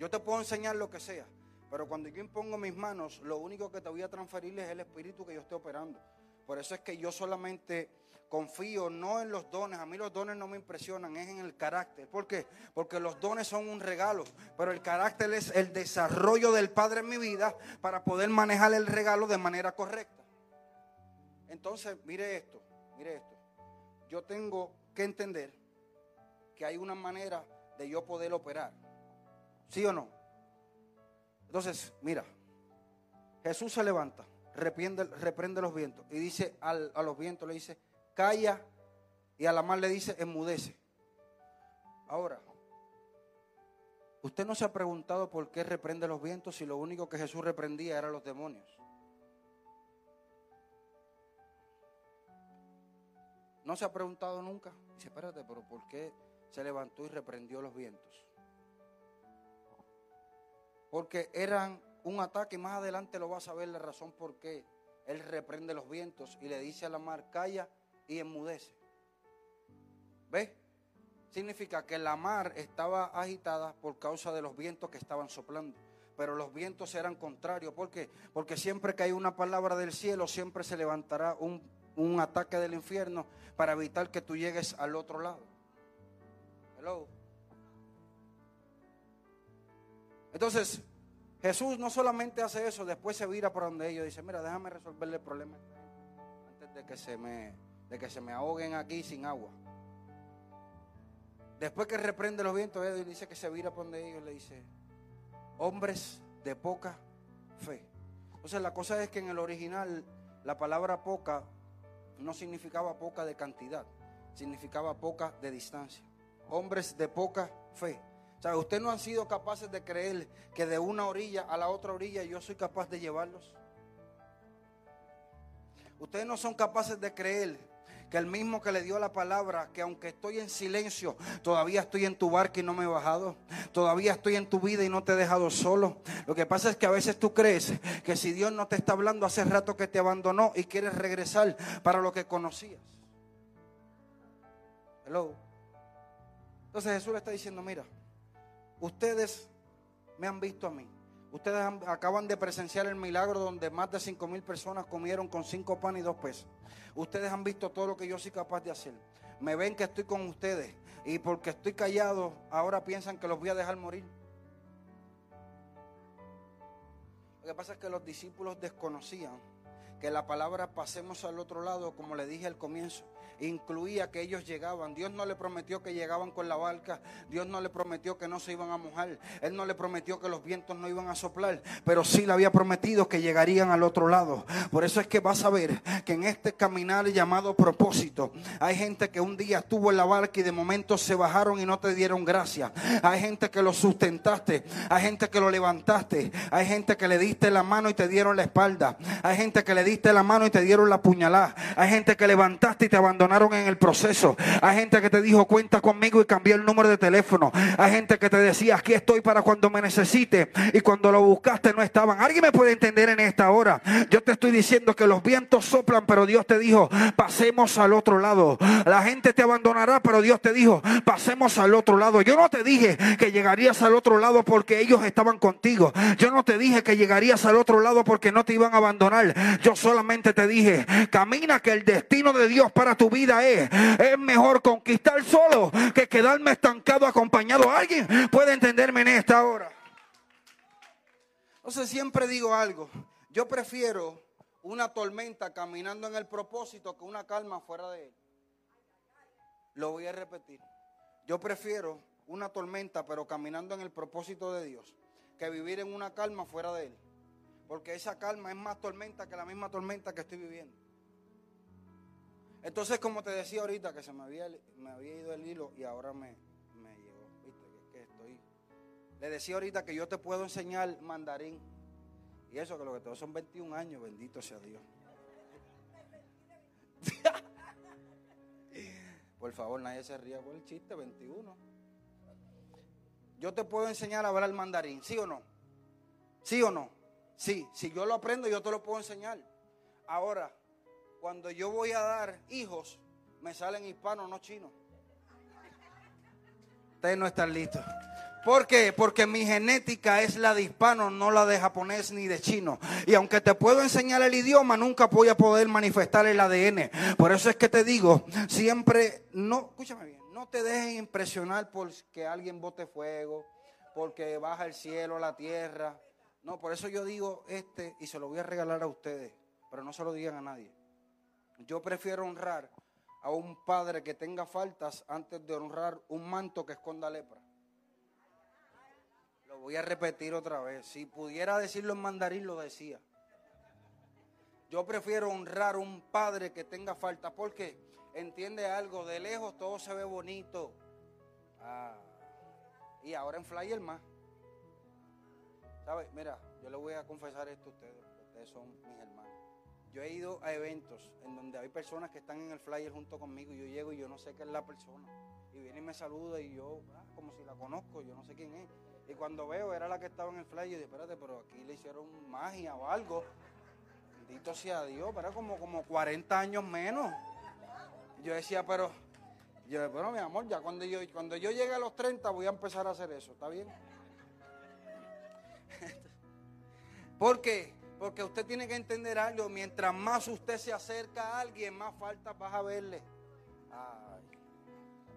Yo te puedo enseñar lo que sea, pero cuando yo impongo mis manos, lo único que te voy a transferir es el espíritu que yo estoy operando. Por eso es que yo solamente confío no en los dones, a mí los dones no me impresionan, es en el carácter. ¿Por qué? Porque los dones son un regalo, pero el carácter es el desarrollo del Padre en mi vida para poder manejar el regalo de manera correcta. Entonces, mire esto, mire esto. Yo tengo que entender que hay una manera de yo poder operar. ¿Sí o no? Entonces, mira, Jesús se levanta, reprende, reprende los vientos y dice a los vientos, le dice, calla y a la mar le dice, enmudece. Ahora, usted no se ha preguntado por qué reprende los vientos si lo único que Jesús reprendía eran los demonios. ¿No se ha preguntado nunca? Dice, espérate, pero ¿por qué se levantó y reprendió los vientos? Porque eran un ataque, más adelante lo vas a ver la razón por qué él reprende los vientos y le dice a la mar, calla y enmudece. ¿Ves? Significa que la mar estaba agitada por causa de los vientos que estaban soplando. Pero los vientos eran contrarios. ¿Por qué? Porque siempre que hay una palabra del cielo, siempre se levantará un, un ataque del infierno para evitar que tú llegues al otro lado. Hello. Entonces, Jesús no solamente hace eso, después se vira por donde ellos dice, mira, déjame resolverle el problema antes de que se me, de que se me ahoguen aquí sin agua. Después que reprende los vientos, él dice que se vira por donde ellos le dice, hombres de poca fe. Entonces la cosa es que en el original la palabra poca no significaba poca de cantidad, significaba poca de distancia. Hombres de poca fe. O sea, ustedes no han sido capaces de creer que de una orilla a la otra orilla yo soy capaz de llevarlos. Ustedes no son capaces de creer que el mismo que le dio la palabra, que aunque estoy en silencio, todavía estoy en tu barca y no me he bajado. Todavía estoy en tu vida y no te he dejado solo. Lo que pasa es que a veces tú crees que si Dios no te está hablando hace rato que te abandonó y quieres regresar para lo que conocías. Hello. Entonces Jesús le está diciendo, mira, ustedes me han visto a mí. Ustedes acaban de presenciar el milagro donde más de cinco mil personas comieron con cinco panes y dos pesos. Ustedes han visto todo lo que yo soy capaz de hacer. Me ven que estoy con ustedes y porque estoy callado, ahora piensan que los voy a dejar morir. Lo que pasa es que los discípulos desconocían que la palabra pasemos al otro lado, como le dije al comienzo, incluía que ellos llegaban. Dios no le prometió que llegaban con la barca. Dios no le prometió que no se iban a mojar. Él no le prometió que los vientos no iban a soplar. Pero sí le había prometido que llegarían al otro lado. Por eso es que vas a ver que en este caminar llamado propósito, hay gente que un día estuvo en la barca y de momento se bajaron y no te dieron gracia. Hay gente que lo sustentaste. Hay gente que lo levantaste. Hay gente que le diste la mano y te dieron la espalda. Hay gente que le diste la mano y te dieron la puñalada. Hay gente que levantaste y te abandonaste en el proceso. Hay gente que te dijo, cuenta conmigo y cambié el número de teléfono. Hay gente que te decía, aquí estoy para cuando me necesite. Y cuando lo buscaste no estaban. ¿Alguien me puede entender en esta hora? Yo te estoy diciendo que los vientos soplan, pero Dios te dijo, pasemos al otro lado. La gente te abandonará, pero Dios te dijo, pasemos al otro lado. Yo no te dije que llegarías al otro lado porque ellos estaban contigo. Yo no te dije que llegarías al otro lado porque no te iban a abandonar. Yo solamente te dije, camina que el destino de Dios para tu vida es. Es mejor conquistar solo que quedarme estancado acompañado. ¿Alguien puede entenderme en esta hora? Entonces siempre digo algo. Yo prefiero una tormenta caminando en el propósito que una calma fuera de él. Lo voy a repetir. Yo prefiero una tormenta pero caminando en el propósito de Dios que vivir en una calma fuera de él. Porque esa calma es más tormenta que la misma tormenta que estoy viviendo. Entonces, como te decía ahorita, que se me había, me había ido el hilo y ahora me, me llegó. ¿Viste? Que, estoy. Le decía ahorita que yo te puedo enseñar mandarín. Y eso que lo que tengo son 21 años, bendito sea Dios. (laughs) por favor, nadie se ría por el chiste, 21. Yo te puedo enseñar a hablar mandarín, ¿sí o no? ¿Sí o no? Sí, si yo lo aprendo, yo te lo puedo enseñar. Ahora, cuando yo voy a dar hijos, me salen hispanos, no chinos. Ustedes no están listos. ¿Por qué? Porque mi genética es la de hispano, no la de japonés ni de chino. Y aunque te puedo enseñar el idioma, nunca voy a poder manifestar el ADN. Por eso es que te digo, siempre, no, escúchame bien, no te dejes impresionar por que alguien bote fuego, porque baja el cielo, la tierra. No, por eso yo digo este y se lo voy a regalar a ustedes, pero no se lo digan a nadie. Yo prefiero honrar a un padre que tenga faltas antes de honrar un manto que esconda lepra. Lo voy a repetir otra vez. Si pudiera decirlo en mandarín, lo decía. Yo prefiero honrar a un padre que tenga faltas porque entiende algo, de lejos todo se ve bonito. Ah, y ahora en flyer más. Mira, yo le voy a confesar esto a ustedes. Ustedes son mis hermanos. Yo he ido a eventos en donde hay personas que están en el flyer junto conmigo y yo llego y yo no sé qué es la persona. Y viene y me saluda y yo, ah, como si la conozco, yo no sé quién es. Y cuando veo, era la que estaba en el flyer, y dije, espérate, pero aquí le hicieron magia o algo. Bendito sea Dios, pero como, como 40 años menos. Yo decía, pero Yo, bueno, mi amor, ya cuando yo, cuando yo llegue a los 30 voy a empezar a hacer eso, ¿está bien? ¿Por qué? Porque usted tiene que entender algo, mientras más usted se acerca a alguien, más faltas vas a verle.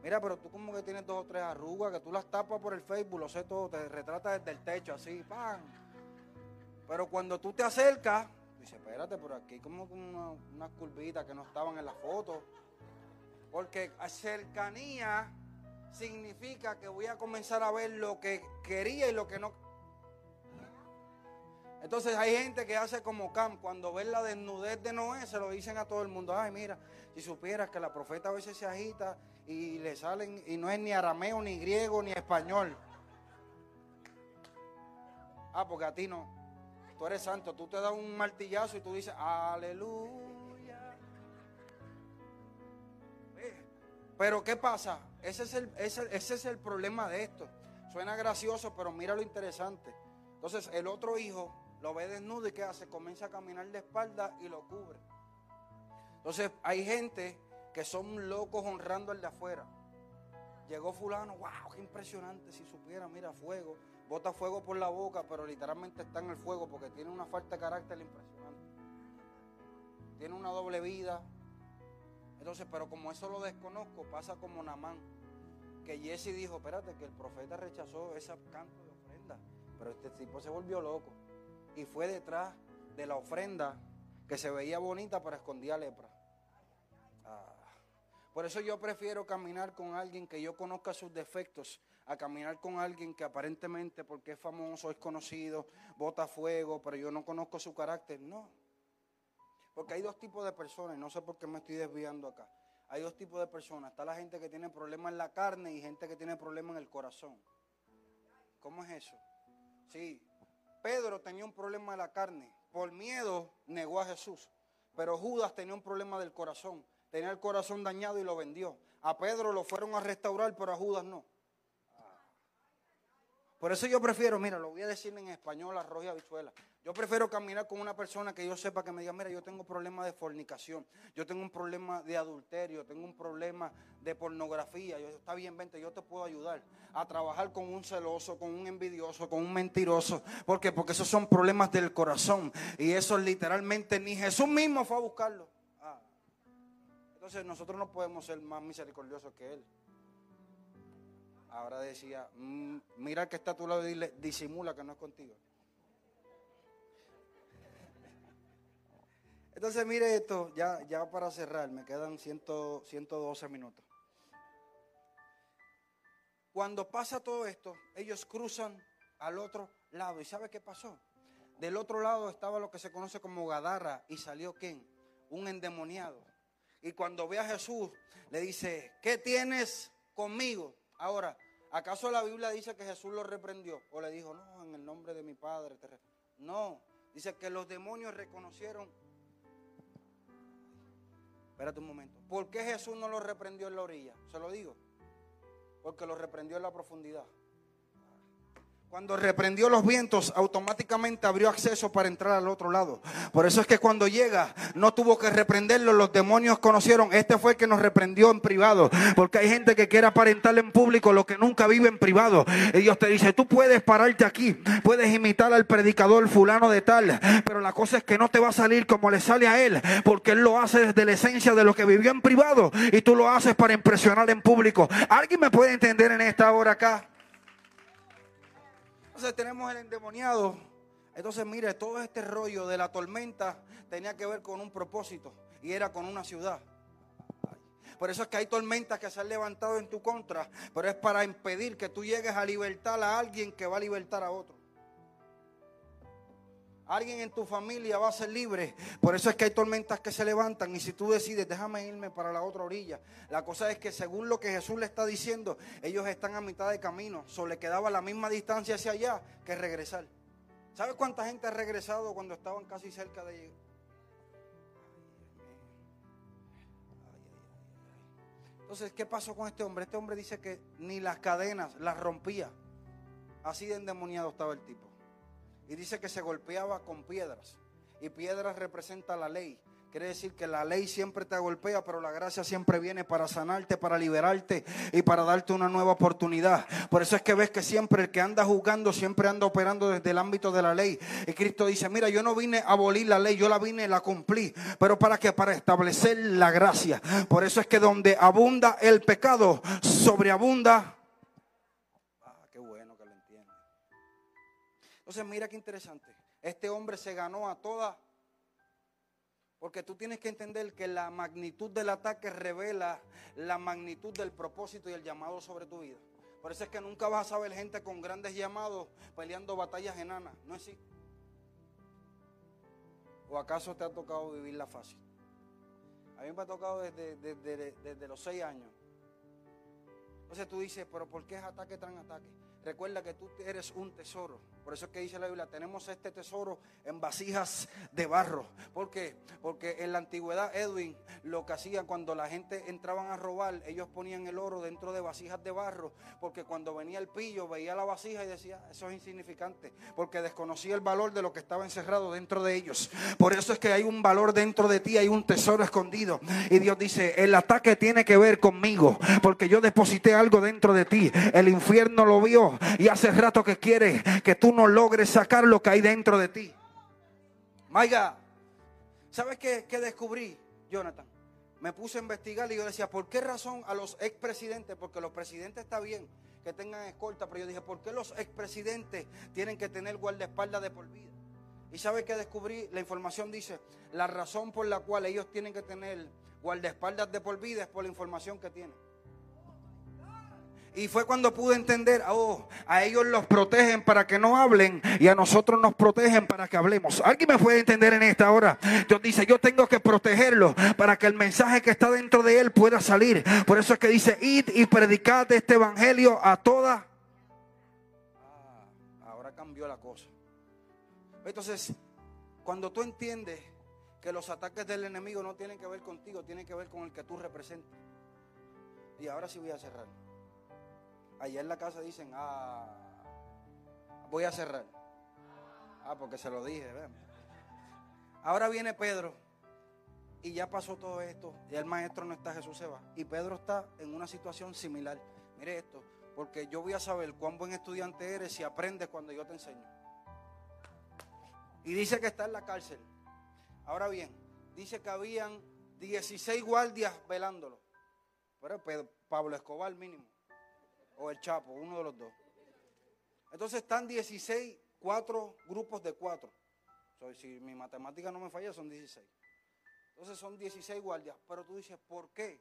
Mira, pero tú como que tienes dos o tres arrugas, que tú las tapas por el Facebook, lo sé todo, te retrata desde el techo así, ¡pam! Pero cuando tú te acercas, dices, espérate, por aquí como unas una curvitas que no estaban en la foto. Porque cercanía significa que voy a comenzar a ver lo que quería y lo que no. Entonces hay gente que hace como Cam, cuando ven la desnudez de Noé, se lo dicen a todo el mundo, ay mira, si supieras que la profeta a veces se agita y le salen, y no es ni arameo, ni griego, ni español. Ah, porque a ti no. Tú eres santo, tú te das un martillazo y tú dices, aleluya. Pero ¿qué pasa? Ese es, el, ese, ese es el problema de esto. Suena gracioso, pero mira lo interesante. Entonces el otro hijo lo ve desnudo y ¿qué hace? Comienza a caminar de espalda y lo cubre. Entonces hay gente que son locos honrando al de afuera. Llegó fulano, wow, qué impresionante, si supiera, mira, fuego, bota fuego por la boca, pero literalmente está en el fuego porque tiene una falta de carácter impresionante. Tiene una doble vida. Entonces, pero como eso lo desconozco, pasa como Namán, que Jesse dijo, espérate, que el profeta rechazó ese canto de ofrenda, pero este tipo se volvió loco y fue detrás de la ofrenda que se veía bonita para escondía lepra. Ah. Por eso yo prefiero caminar con alguien que yo conozca sus defectos a caminar con alguien que aparentemente porque es famoso, es conocido, bota fuego, pero yo no conozco su carácter. No. Porque hay dos tipos de personas, no sé por qué me estoy desviando acá. Hay dos tipos de personas. Está la gente que tiene problemas en la carne y gente que tiene problemas en el corazón. ¿Cómo es eso? Sí, Pedro tenía un problema de la carne. Por miedo negó a Jesús. Pero Judas tenía un problema del corazón. Tenía el corazón dañado y lo vendió. A Pedro lo fueron a restaurar, pero a Judas no. Por eso yo prefiero, mira, lo voy a decir en español, arroz y habichuela. Yo prefiero caminar con una persona que yo sepa que me diga, mira, yo tengo un problema de fornicación, yo tengo un problema de adulterio, tengo un problema de pornografía. Yo, está bien, vente, yo te puedo ayudar a trabajar con un celoso, con un envidioso, con un mentiroso. ¿Por qué? Porque esos son problemas del corazón. Y eso literalmente ni Jesús mismo fue a buscarlo. Ah. Entonces nosotros no podemos ser más misericordiosos que Él. Ahora decía, mm, mira que está a tu lado y dile, disimula que no es contigo. Entonces mire esto, ya, ya para cerrar, me quedan 112 minutos. Cuando pasa todo esto, ellos cruzan al otro lado. ¿Y sabe qué pasó? Del otro lado estaba lo que se conoce como Gadarra y salió quién? Un endemoniado. Y cuando ve a Jesús, le dice, ¿qué tienes conmigo? Ahora, ¿acaso la Biblia dice que Jesús lo reprendió? O le dijo, no, en el nombre de mi Padre. No, dice que los demonios reconocieron. Espérate un momento. ¿Por qué Jesús no lo reprendió en la orilla? Se lo digo. Porque lo reprendió en la profundidad. Cuando reprendió los vientos, automáticamente abrió acceso para entrar al otro lado. Por eso es que cuando llega, no tuvo que reprenderlo. Los demonios conocieron, este fue el que nos reprendió en privado. Porque hay gente que quiere aparentar en público lo que nunca vive en privado. Y Dios te dice, tú puedes pararte aquí, puedes imitar al predicador fulano de tal. Pero la cosa es que no te va a salir como le sale a él. Porque él lo hace desde la esencia de lo que vivió en privado. Y tú lo haces para impresionar en público. ¿Alguien me puede entender en esta hora acá? Entonces tenemos el endemoniado. Entonces, mire, todo este rollo de la tormenta tenía que ver con un propósito y era con una ciudad. Por eso es que hay tormentas que se han levantado en tu contra, pero es para impedir que tú llegues a libertar a alguien que va a libertar a otro. Alguien en tu familia va a ser libre. Por eso es que hay tormentas que se levantan. Y si tú decides, déjame irme para la otra orilla. La cosa es que según lo que Jesús le está diciendo, ellos están a mitad de camino. Solo le quedaba la misma distancia hacia allá que regresar. ¿Sabes cuánta gente ha regresado cuando estaban casi cerca de llegar? Entonces, ¿qué pasó con este hombre? Este hombre dice que ni las cadenas las rompía. Así de endemoniado estaba el tipo. Y dice que se golpeaba con piedras. Y piedras representa la ley. Quiere decir que la ley siempre te golpea, pero la gracia siempre viene para sanarte, para liberarte y para darte una nueva oportunidad. Por eso es que ves que siempre el que anda jugando siempre anda operando desde el ámbito de la ley. Y Cristo dice, mira, yo no vine a abolir la ley, yo la vine, la cumplí. Pero para que Para establecer la gracia. Por eso es que donde abunda el pecado, sobreabunda. Entonces mira qué interesante. Este hombre se ganó a toda porque tú tienes que entender que la magnitud del ataque revela la magnitud del propósito y el llamado sobre tu vida. Por eso es que nunca vas a saber gente con grandes llamados peleando batallas enanas. No es así. ¿O acaso te ha tocado vivirla fácil? A mí me ha tocado desde, desde los seis años. Entonces tú dices, pero ¿por qué es ataque tras ataque? Recuerda que tú eres un tesoro. Por eso es que dice la Biblia, tenemos este tesoro en vasijas de barro. ¿Por qué? Porque en la antigüedad, Edwin, lo que hacían cuando la gente entraban a robar, ellos ponían el oro dentro de vasijas de barro. Porque cuando venía el pillo, veía la vasija y decía, eso es insignificante. Porque desconocía el valor de lo que estaba encerrado dentro de ellos. Por eso es que hay un valor dentro de ti, hay un tesoro escondido. Y Dios dice, el ataque tiene que ver conmigo. Porque yo deposité algo dentro de ti. El infierno lo vio y hace rato que quiere que tú no logres sacar lo que hay dentro de ti. Maiga, ¿sabes qué, descubrí, Jonathan? Me puse a investigar y yo decía, ¿por qué razón a los expresidentes? Porque los presidentes está bien que tengan escolta, pero yo dije, ¿por qué los expresidentes tienen que tener guardaespaldas de por vida? Y ¿sabe qué descubrí? La información dice, la razón por la cual ellos tienen que tener guardaespaldas de por vida es por la información que tienen. Y fue cuando pude entender, oh, a ellos los protegen para que no hablen y a nosotros nos protegen para que hablemos. ¿Alguien me puede entender en esta hora? Dios dice, yo tengo que protegerlo para que el mensaje que está dentro de él pueda salir. Por eso es que dice, id y predicad este evangelio a toda. Ah, ahora cambió la cosa. Entonces, cuando tú entiendes que los ataques del enemigo no tienen que ver contigo, tienen que ver con el que tú representas. Y ahora sí voy a cerrar. Allá en la casa dicen, ah, voy a cerrar. Ah, porque se lo dije. Ahora viene Pedro y ya pasó todo esto. Y el maestro no está, Jesús se va. Y Pedro está en una situación similar. Mire esto, porque yo voy a saber cuán buen estudiante eres si aprendes cuando yo te enseño. Y dice que está en la cárcel. Ahora bien, dice que habían 16 guardias velándolo. Pero Pablo Escobar mínimo o el Chapo, uno de los dos. Entonces están 16, cuatro grupos de cuatro. si mi matemática no me falla, son 16. Entonces son 16 guardias. Pero tú dices, ¿por qué?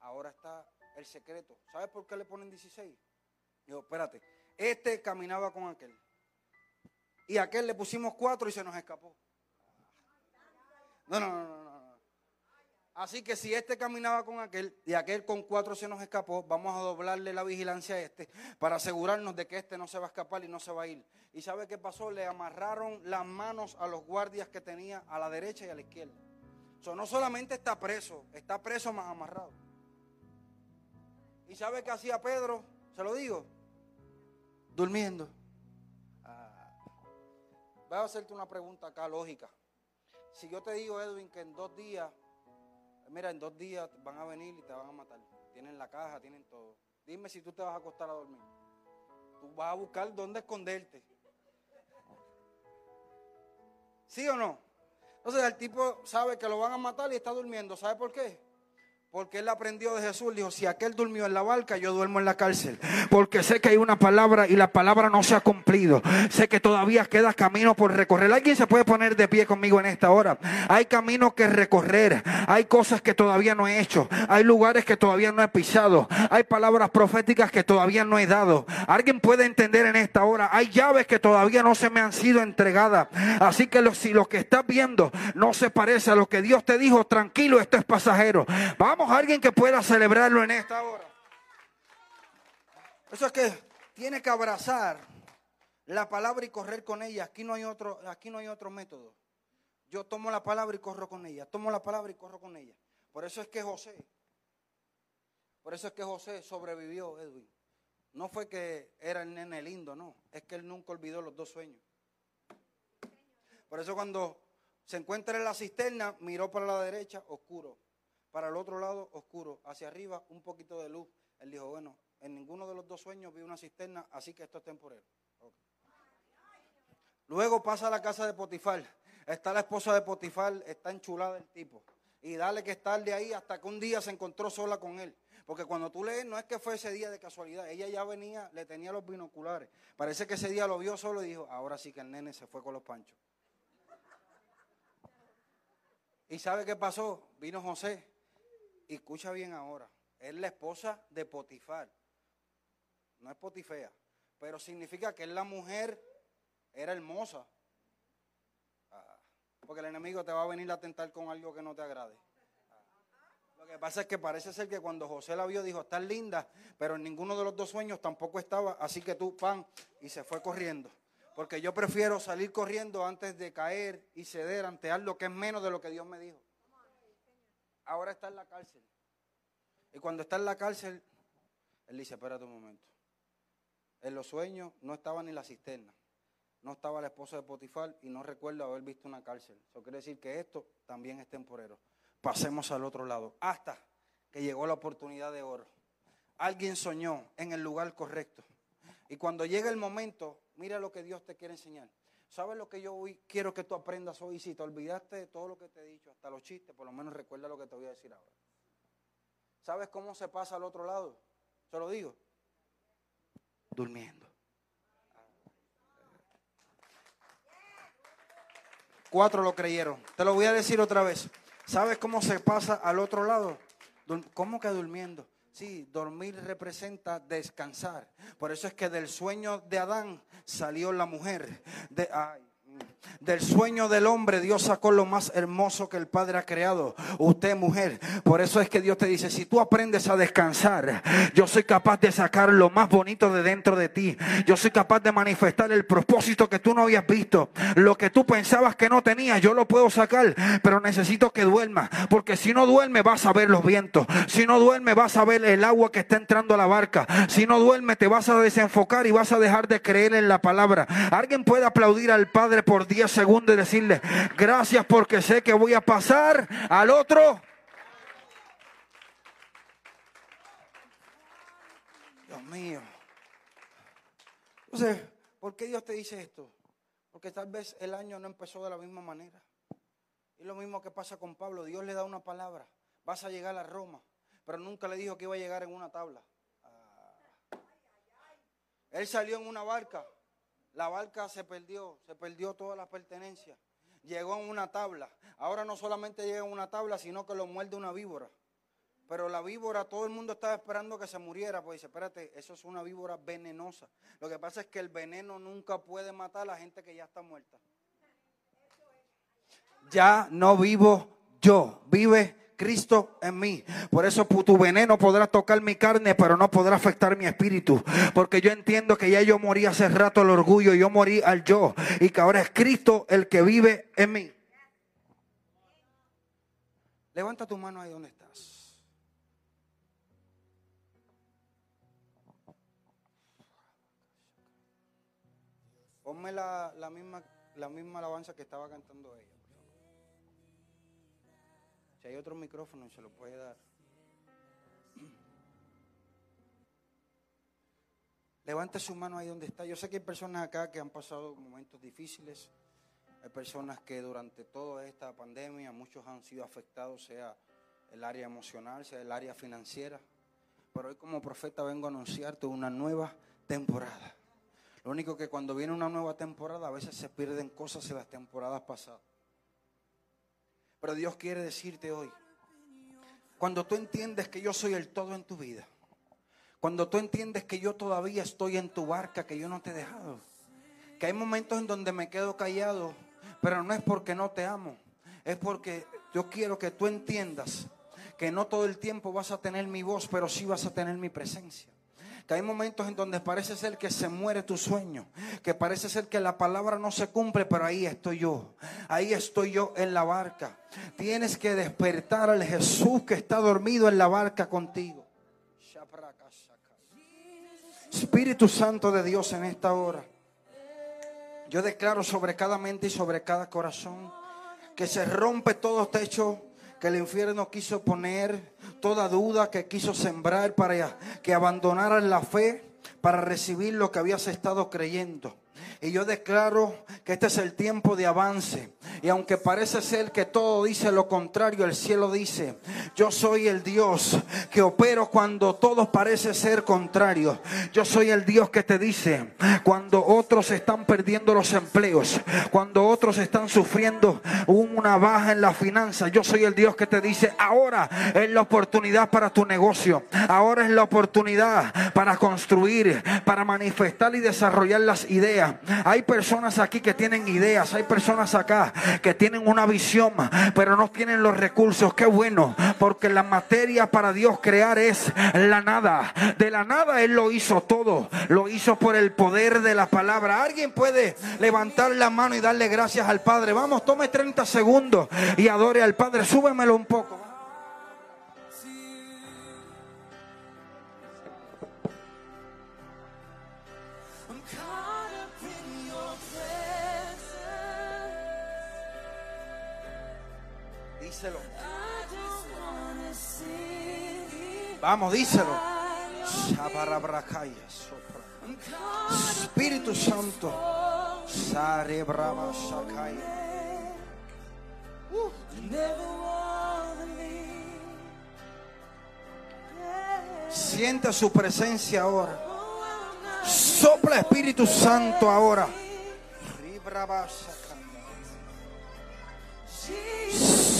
Ahora está el secreto. ¿Sabes por qué le ponen 16? Digo, espérate, este caminaba con aquel. Y aquel le pusimos cuatro y se nos escapó. No, no, no, no. Así que si este caminaba con aquel y aquel con cuatro se nos escapó, vamos a doblarle la vigilancia a este para asegurarnos de que este no se va a escapar y no se va a ir. ¿Y sabe qué pasó? Le amarraron las manos a los guardias que tenía a la derecha y a la izquierda. So, no solamente está preso, está preso más amarrado. ¿Y sabe qué hacía Pedro? Se lo digo. Durmiendo. Ah. Voy a hacerte una pregunta acá lógica. Si yo te digo, Edwin, que en dos días mira, en dos días van a venir y te van a matar. Tienen la caja, tienen todo. Dime si tú te vas a acostar a dormir. Tú vas a buscar dónde esconderte. ¿Sí o no? Entonces el tipo sabe que lo van a matar y está durmiendo. ¿Sabe por qué? Porque él aprendió de Jesús. Dijo, si aquel durmió en la barca, yo duermo en la cárcel. Porque sé que hay una palabra y la palabra no se ha cumplido. Sé que todavía queda camino por recorrer. ¿Alguien se puede poner de pie conmigo en esta hora? Hay camino que recorrer. Hay cosas que todavía no he hecho. Hay lugares que todavía no he pisado. Hay palabras proféticas que todavía no he dado. ¿Alguien puede entender en esta hora? Hay llaves que todavía no se me han sido entregadas. Así que si lo que estás viendo no se parece a lo que Dios te dijo, tranquilo, esto es pasajero. Vamos alguien que pueda celebrarlo en esta hora. Eso es que tiene que abrazar la palabra y correr con ella. Aquí no hay otro, aquí no hay otro método. Yo tomo la palabra y corro con ella. Tomo la palabra y corro con ella. Por eso es que José, por eso es que José sobrevivió, Edwin. No fue que era el nene lindo, no. Es que él nunca olvidó los dos sueños. Por eso cuando Se encuentra en la cisterna, miró para la derecha, oscuro. Para el otro lado, oscuro. Hacia arriba, un poquito de luz. Él dijo, bueno, en ninguno de los dos sueños vi una cisterna, así que esto es temporero. Luego pasa a la casa de Potifar. Está la esposa de Potifar, está enchulada el tipo. Y dale que estar de ahí hasta que un día se encontró sola con él. Porque cuando tú lees, no es que fue ese día de casualidad. Ella ya venía, le tenía los binoculares. Parece que ese día lo vio solo y dijo, ahora sí que el nene se fue con los panchos. ¿Y sabe qué pasó? Vino José. Escucha bien ahora. Es la esposa de Potifar. No es Potifea. Pero significa que es la mujer, era hermosa. Ah, porque el enemigo te va a venir a tentar con algo que no te agrade. Lo que pasa es que parece ser que cuando José la vio dijo, estás linda, pero en ninguno de los dos sueños tampoco estaba, así que tú, pan, y se fue corriendo. Porque yo prefiero salir corriendo antes de caer y ceder ante algo que es menos de lo que Dios me dijo. Ahora está en la cárcel. Y cuando está en la cárcel, él dice, espérate un momento. En los sueños no estaba ni la cisterna, no estaba la esposa de Potifar y no recuerdo haber visto una cárcel. Eso quiere decir que esto también es temporero pasemos al otro lado. Hasta que llegó la oportunidad de oro. Alguien soñó en el lugar correcto. Y cuando llega el momento, mira lo que Dios te quiere enseñar. ¿Sabes lo que yo hoy quiero que tú aprendas hoy? Si te olvidaste de todo lo que te he dicho, hasta los chistes, por lo menos recuerda lo que te voy a decir ahora. ¿Sabes cómo se pasa al otro lado? Se lo digo. Durmiendo. Cuatro lo creyeron. Te lo voy a decir otra vez. ¿Sabes cómo se pasa al otro lado? ¿Cómo que durmiendo? Sí, dormir representa descansar. Por eso es que del sueño de Adán salió la mujer. De, ay, del sueño del hombre Dios sacó lo más hermoso que el Padre ha creado. Usted mujer. Por eso es que Dios te dice, si tú aprendes a descansar, yo soy capaz de sacar lo más bonito de dentro de ti. Yo soy capaz de manifestar el propósito que tú no habías visto. Lo que tú pensabas que no tenías, yo lo puedo sacar. Pero necesito que duerma. Porque si no duerme vas a ver los vientos. Si no duerme vas a ver el agua que está entrando a la barca. Si no duerme te vas a desenfocar y vas a dejar de creer en la palabra. Alguien puede aplaudir al Padre por 10 segundos y decirle, gracias porque sé que voy a pasar al otro. Dios mío. Entonces, ¿por qué Dios te dice esto? Porque tal vez el año no empezó de la misma manera. Y lo mismo que pasa con Pablo. Dios le da una palabra. Vas a llegar a Roma. Pero nunca le dijo que iba a llegar en una tabla. Ah. Él salió en una barca. La barca se perdió, se perdió toda la pertenencia. Llegó en una tabla. Ahora no solamente llega en una tabla, sino que lo muerde una víbora. Pero la víbora, todo el mundo estaba esperando que se muriera, pues dice, espérate, eso es una víbora venenosa. Lo que pasa es que el veneno nunca puede matar a la gente que ya está muerta. Ya no vivo yo, vive Cristo en mí. Por eso tu veneno podrá tocar mi carne, pero no podrá afectar mi espíritu. Porque yo entiendo que ya yo morí hace rato al orgullo, yo morí al yo. Y que ahora es Cristo el que vive en mí. Levanta tu mano ahí donde estás. Ponme la, la, misma, la misma alabanza que estaba cantando ella. Si hay otro micrófono, se lo puede dar. Levante su mano ahí donde está. Yo sé que hay personas acá que han pasado momentos difíciles. Hay personas que durante toda esta pandemia muchos han sido afectados, sea el área emocional, sea el área financiera. Pero hoy como profeta vengo a anunciarte una nueva temporada. Lo único que cuando viene una nueva temporada a veces se pierden cosas en las temporadas pasadas. Pero Dios quiere decirte hoy, cuando tú entiendes que yo soy el todo en tu vida, cuando tú entiendes que yo todavía estoy en tu barca, que yo no te he dejado, que hay momentos en donde me quedo callado, pero no es porque no te amo, es porque yo quiero que tú entiendas que no todo el tiempo vas a tener mi voz, pero sí vas a tener mi presencia que hay momentos en donde parece ser que se muere tu sueño, que parece ser que la palabra no se cumple, pero ahí estoy yo, ahí estoy yo en la barca. Tienes que despertar al Jesús que está dormido en la barca contigo. Espíritu Santo de Dios en esta hora. Yo declaro sobre cada mente y sobre cada corazón que se rompe todo techo que el infierno quiso poner, toda duda que quiso sembrar para que abandonaran la fe para recibir lo que habías estado creyendo. Y yo declaro que este es el tiempo de avance. Y aunque parece ser que todo dice lo contrario, el cielo dice, yo soy el Dios que opero cuando todo parece ser contrario. Yo soy el Dios que te dice, cuando otros están perdiendo los empleos, cuando otros están sufriendo una baja en la finanza, yo soy el Dios que te dice, ahora es la oportunidad para tu negocio, ahora es la oportunidad para construir, para manifestar y desarrollar las ideas. Hay personas aquí que tienen ideas, hay personas acá que tienen una visión, pero no tienen los recursos. Qué bueno, porque la materia para Dios crear es la nada. De la nada Él lo hizo todo, lo hizo por el poder de la palabra. Alguien puede levantar la mano y darle gracias al Padre. Vamos, tome 30 segundos y adore al Padre. Súbemelo un poco. Vamos, díselo. Espíritu Santo. Sienta su presencia ahora. Sopla Espíritu Santo ahora.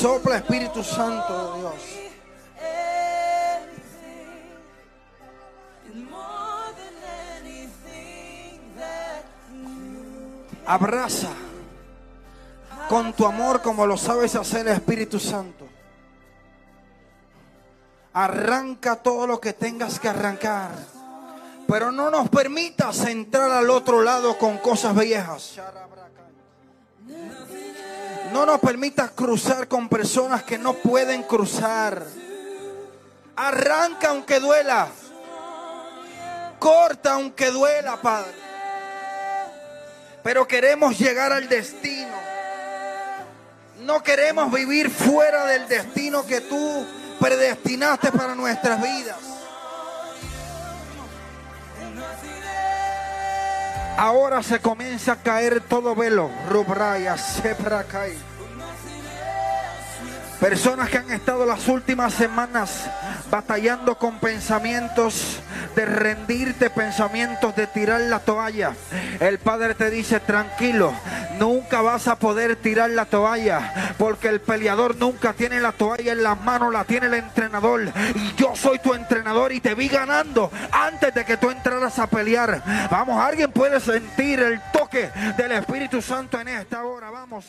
Sopla Espíritu Santo de Dios. Abraza con tu amor como lo sabes hacer Espíritu Santo. Arranca todo lo que tengas que arrancar. Pero no nos permitas entrar al otro lado con cosas viejas. No nos permitas cruzar con personas que no pueden cruzar. Arranca aunque duela. Corta aunque duela, Padre pero queremos llegar al destino. No queremos vivir fuera del destino que tú predestinaste para nuestras vidas. Ahora se comienza a caer todo velo. Rubraya, Seprakai. Personas que han estado las últimas semanas batallando con pensamientos de rendirte, pensamientos de tirar la toalla. El Padre te dice, tranquilo, nunca vas a poder tirar la toalla, porque el peleador nunca tiene la toalla en las manos, la tiene el entrenador. Y yo soy tu entrenador y te vi ganando antes de que tú entraras a pelear. Vamos, alguien puede sentir el toque del Espíritu Santo en esta hora. Vamos.